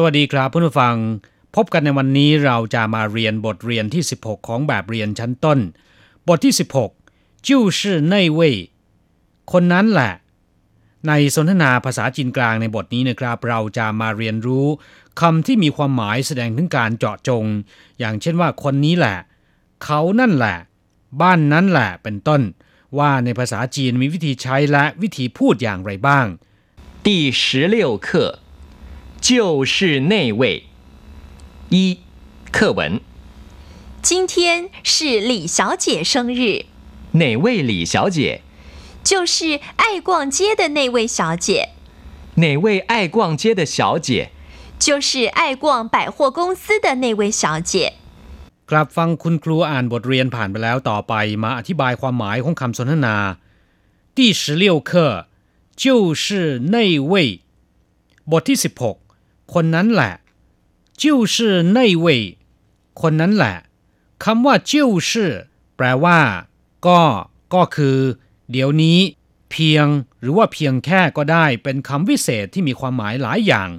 สวัสดีครับผู้ฟัง พบกันในวันนี้เราจะมาเรียนบทเรียนที่ 16 ของแบบเรียนชั้นต้น บทที่ 16จิ้วชื่อในเว่ยคนนั้นแหละ ในสนทนาภาษาจีนกลางในบทนี้นะครับ เราจะมาเรียนรู้คำที่มีความหมายแสดงถึงการเจาะจง อย่างเช่นว่าคนนี้แหละ เขานั่นแหละ บ้านนั้นแหละเป็นต้น ว่าในภาษาจีนมีวิธีใช้และวิธีพูดอย่างไรบ้างที่16课就是那位一课文今天是李小姐生日，哪位李小姐？就是爱逛街的那位小姐，哪位爱逛街的小姐？就是爱逛百货公司的那位小姐。ครับฟังคุณครูอ่านบทเรียนผ่านไปแล้วต่อไปมาอธิบายความหมายของคำสนทนา第十六课就是那位บทที่ 16 คนนั้นแหละ就是那位คนนั้นแหละคำว่า就是แปลว่า ก็ ก็คือ เดี๋ยวนี้ เพียง หรือว่าเพียงแค่ก็ได้ เป็นคำวิเศษที่มีความหมายหลายอย่าง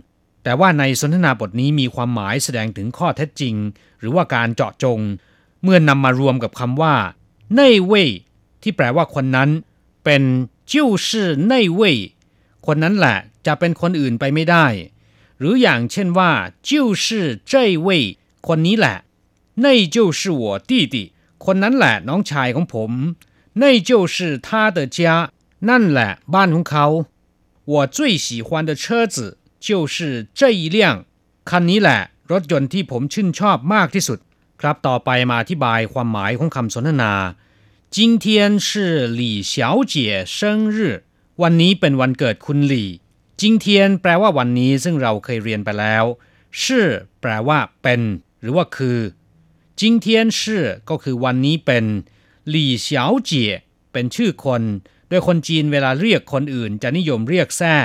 แต่ว่าในสนทนาบทนี้มีความหมายแสดงถึงข้อเท็จจริง หรือว่าการเจาะจง เมื่อนำมารวมกับคำว่า那位ที่แปลว่าคนนั้น เป็น就是那位คนนั้นแหละจะเป็นคนอื่นไปไม่ได้ หรืออย่างเช่นว่า就是这位คนนี้แหละ那就是我弟弟คนนั้นแหละน้องชายของผม那就是他的家นั่นแหละบ้านของเขา我最喜欢的车子就是这一辆คันนี้แหละ รถยนต์ที่ผมชื่นชอบมากที่สุด ครับต่อไปมาอธิบายความหมายของคำสนทนา今天是李小姐生日วันนี้เป็นวันเกิดคุณหลี่ จิงเทียนแปลว่าวันนี้ซึ่งเราเคยเรียนไปแล้วชื่อแปลว่าเป็น หรือว่าคือจิงเทียนชื่อก็คือวันนี้เป็นหลี่เฉาเจี๋ยเป็นชื่อคน โดยคนจีนเวลาเรียกคนอื่น จะนิยมเรียกแซ่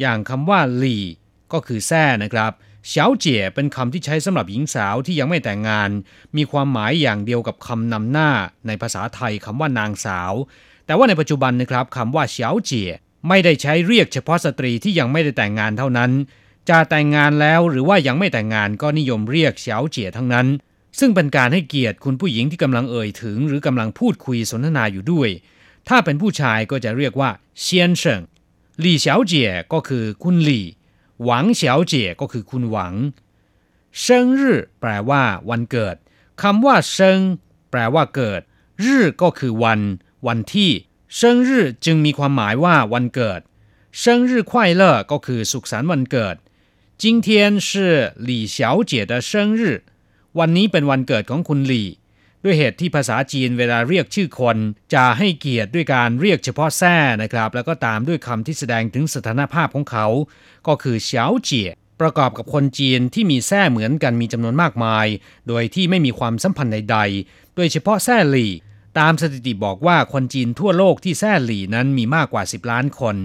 อย่างคำว่าหลี่ ก็คือแซ่นะครับเฉาเจี๋ยเป็นคำที่ใช้สำหรับหญิงสาวที่ยังไม่แต่งงาน มีความหมายอย่างเดียวกับคำนำหน้า ในภาษาไทยคำว่านางสาว แต่ว่าในปัจจุบันนะครับคำว่าเฉาเจี๋ย ไม่ได้ใช้เรียกเฉพาะสตรีที่ยังไม่ได้แต่งงานเท่านั้น จะแต่งงานแล้วหรือว่ายังไม่แต่งงานก็นิยมเรียกเฉาเจี๋ยทั้งนั้น ซึ่งเป็นการให้เกียรติคุณผู้หญิงที่กำลังเอ่ยถึง หรือกำลังพูดคุยสนทนาอยู่ด้วย ถ้าเป็นผู้ชายก็จะเรียกว่าเซียนเฉิงหลี่เฉาเจี๋ยก็คือคุณหลี่ หวังเฉาเจี๋ยก็คือคุณหวังเซิงรื่อแปลว่า วันเกิดคำว่าเซิงแปลว่าเกิดรื่อก็คือวัน วันที่ 生日จึงมีความหมายว่าวันเกิด生日快乐ก็คือสุขสันต์วันเกิด今天是李小姐的生日วันนี้เป็นวันเกิดของคุณหลี่ ด้วยเหตุที่ภาษาจีนเวลาเรียกชื่อคน จะให้เกียรติด้วยการเรียกเฉพาะแท้นะครับ แล้วก็ตามด้วยคำที่แสดงถึงสถานภาพของเขา ก็คือเฉาเจี๋ยประกอบกับคนจีนที่มีแท้เหมือนกันมีจำนวนมากมาย โดยที่ไม่มีความสัมพันธ์ใดๆ โดยเฉพาะแท้หลี่ ตามสถิติบอกว่าคนจีนทั่วโลกที่แซ่หลี่นั้นมีมากกว่า 10 ล้านคน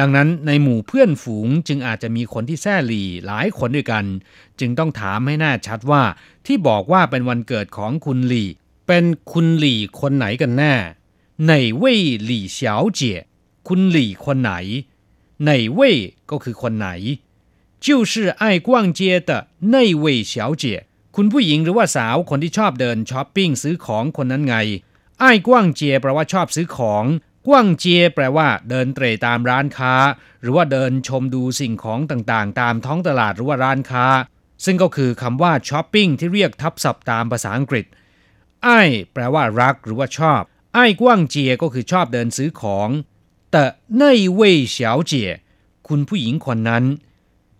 ดังนั้นในหมู่เพื่อนฝูงจึงอาจจะมีคนที่แซ่หลี่หลายคนด้วยกัน จึงต้องถามให้แน่ชัดว่า ที่บอกว่าเป็นวันเกิดของคุณหลี่ เป็นคุณหลี่คนไหนกันแน่ไหนเว่ยหลี่เฉาเจี๋ยคุณหลี่คนไหนไหนเว่ยก็คือคนไหน就是爱逛街的那位小姐คุณผู้หญิงหรือว่าสาวคนที่ชอบเดินช้อปปิ้งซื้อของคนนั้นไง ไอ้กว้างเจียแปลว่าชอบซื้อของ กว้างเจียแปลว่าเดินเตรตามร้านค้า หรือว่าเดินชมดูสิ่งของต่างๆ ตามท้องตลาดหรือว่าร้านค้า ซึ่งก็คือคำว่าช้อปปิ้งที่เรียกทับศัพท์ตามภาษาอังกฤษ ไอ้แปลว่ารักหรือว่าชอบ ไอ้กว้างเจียก็คือชอบเดินซื้อของ แต่那位小姐คุณผู้หญิงคนนั้น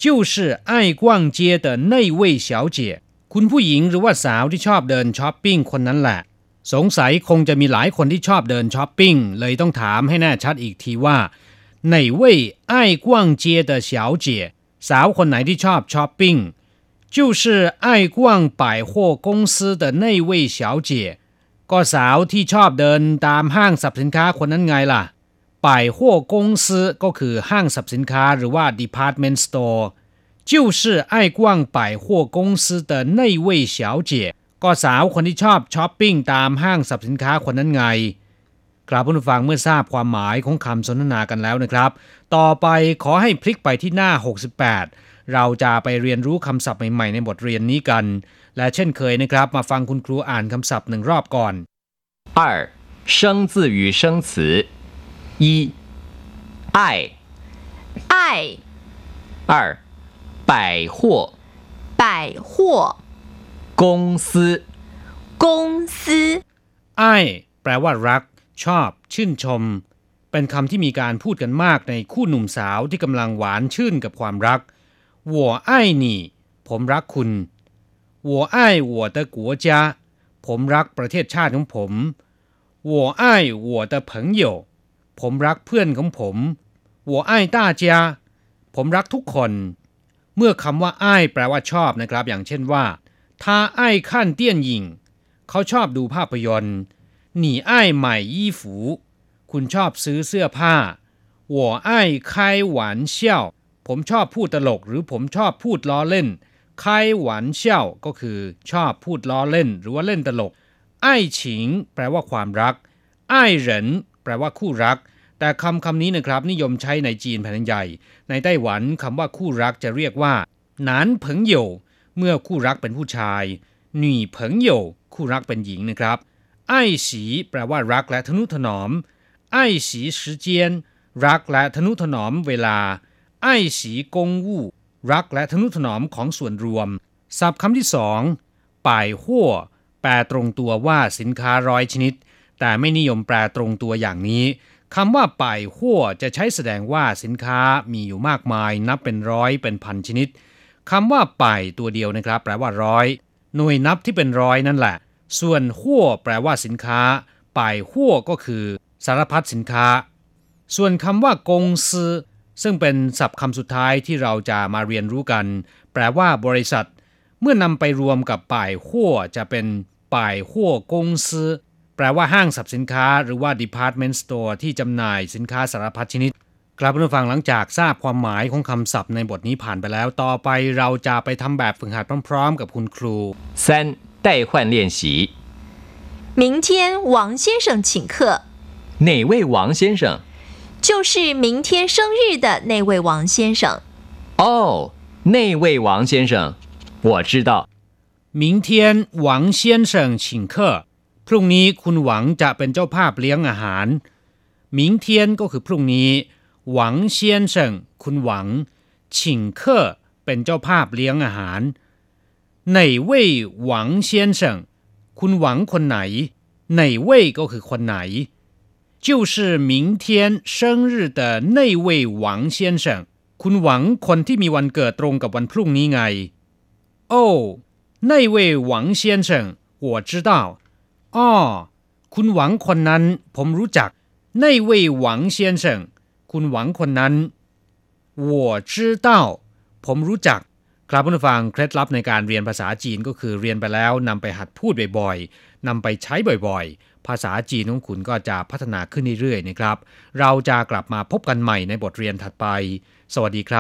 就是爱逛街的那位小姐คุณผู้หญิงหรือว่าสาวที่ชอบเดินช้อปปิ้งคนนั้นแหละ สงสัยคงจะมีหลายคนที่ชอบเดินช้อปปิ้งเลยต้องถามให้แน่ชัดอีกทีว่า哪位爱逛街的小姐สาวคนไหนที่ชอบช้อปปิ้ง就是爱逛百货公司的那位小姐ก็สาวที่ชอบเดินตามห้างสรรพสินค้าคนนั้นไงล่ะ百货公司ก็คือห้างสรรพสินค้าหรือว่า department store 就是爱逛百货公司的那位小姐 ก็สาวคนที่ชอบช้อปปิ้งตามห้างสรรพสินค้าคนนั้นไงกราบผู้ฟังเมื่อทราบความหมายของคำสนทนากันแล้วนะครับ ต่อไปขอให้พลิกไปที่หน้า 68 เราจะไปเรียนรู้คำศัพท์ใหม่ๆในบทเรียนนี้กัน และเช่นเคยนะครับ มาฟังคุณครูอ่านคำศัพท์หนึ่งรอบก่อน 二生字与生词一爱爱二百货百货 公司ซื้องซื้ไอแปลว่ารัก ชอบ ชื่นชม เป็นคำที่มีการพูดกันมากในคู่หนุ่มสาวที่กำลังหวานชื่นกับความรักหัวไอ้นี่ ผมรักคุณหัวไอ้หัวตะกัวจ้าผมรักประเทศชาติของผมหัวไอ้หัวตะเผงโยผมรักเพื่อนของผมหัวไอ้ต้าเจ้าผมรักทุกคน เมื่อคำว่าไอ้แปลว่าชอบนะครับ อย่างเช่นว่า 他爱看电影เขาชอบดูภาพยนตร์你爱买衣服คุณชอบซื้อเสื้อผ้า我爱开玩笑ผมชอบพูดตลกหรือผมชอบพูดล้อเล่น开玩笑ก็คือชอบพูดล้อเล่น หรือว่าเล่นตลก爱情แปลว่าความรัก爱人แปลว่าคู่รัก แต่คำคำนี้นะครับนิยมใช้ในจีนแผ่นใหญ่ ในไต้หวันคำว่าคู่รักจะเรียกว่าหนานเผิงเหยว เมื่อคู่รักเป็นผู้ชายหนีเผิงเยวคู่รักเป็นหญิงนะครับไอ้สีแปลว่ารักและทนุถนอมไอ้สี时间รักและทนุถนอมเวลาไอ้สีกงวู่รักและทนุถนอมของส่วนรวม ศัพท์คำที่สองป่ายหัวแปลตรงตัวว่าสินค้าร้อยชนิด แต่ไม่นิยมแปลตรงตัวอย่างนี้คำว่าป่ายหัวจะใช้แสดงว่าสินค้ามีอยู่มากมาย นับเป็นร้อยเป็นพันชนิด คำว่าป่ายตัวเดียวนะครับ แปลว่าร้อย หน่วยนับที่เป็นร้อยนั่นแหละ ส่วนหัวแปลว่าสินค้า ป่ายหัวก็คือ สารพัดสินค้า ส่วนคำว่ากงซือซึ่งเป็นศัพท์คำสุดท้ายที่เราจะมาเรียนรู้กัน แปลว่าบริษัท เมื่อนำไปรวมกับป่ายหัวจะเป็นป่ายหัวกงซือแปลว่าห้างสรรพสินค้า หรือว่า department store ที่จำหน่ายสินค้าสารพัดชนิด กลับมาฟังหลังจากทราบความหมายของคำศัพท์ในบทนี้ผ่านไปแล้ว ต่อไปเราจะไปทำแบบฝึกหัดพร้อมๆ กับคุณครู 三代换练习明天王先生请客，哪位王先生？就是明天生日的那位王先生。哦，那位王先生，我知道。明天หวังเซียนเฉิงชิงเคอพรุ่งนี้คุณหวังจะเป็นเจ้าภาพเลี้ยงอาหาร明天ก็คือพรุ่งนี้ หวังเซียนเฉิงคุณหวังชิงเคอเป็นเจ้าภาพเลี้ยงอาหาร哪位หวังเซียนเฉิงคุณหวังคนไหน哪位ก็คือคนไหน就是明天生日的那位王先生คุณหวังคนที่มีวันเกิดตรงกับวันพรุ่งนี้ไงโอ้那位王先生我知道อ้อคุณหวังคนนั้น ผมรู้จัก那位王先生 คุณหวังคนนั้น我知道ผมรู้จัก ครับผู้ฟังเคล็ดลับในการเรียนภาษาจีนก็คือเรียนไปแล้วนำไปหัดพูดบ่อยๆนำไปใช้บ่อยๆ ภาษาจีนของคุณก็จะพัฒนาขึ้นเรื่อยๆนะครับ เราจะกลับมาพบกันใหม่ในบทเรียนถัดไป สวัสดีครับ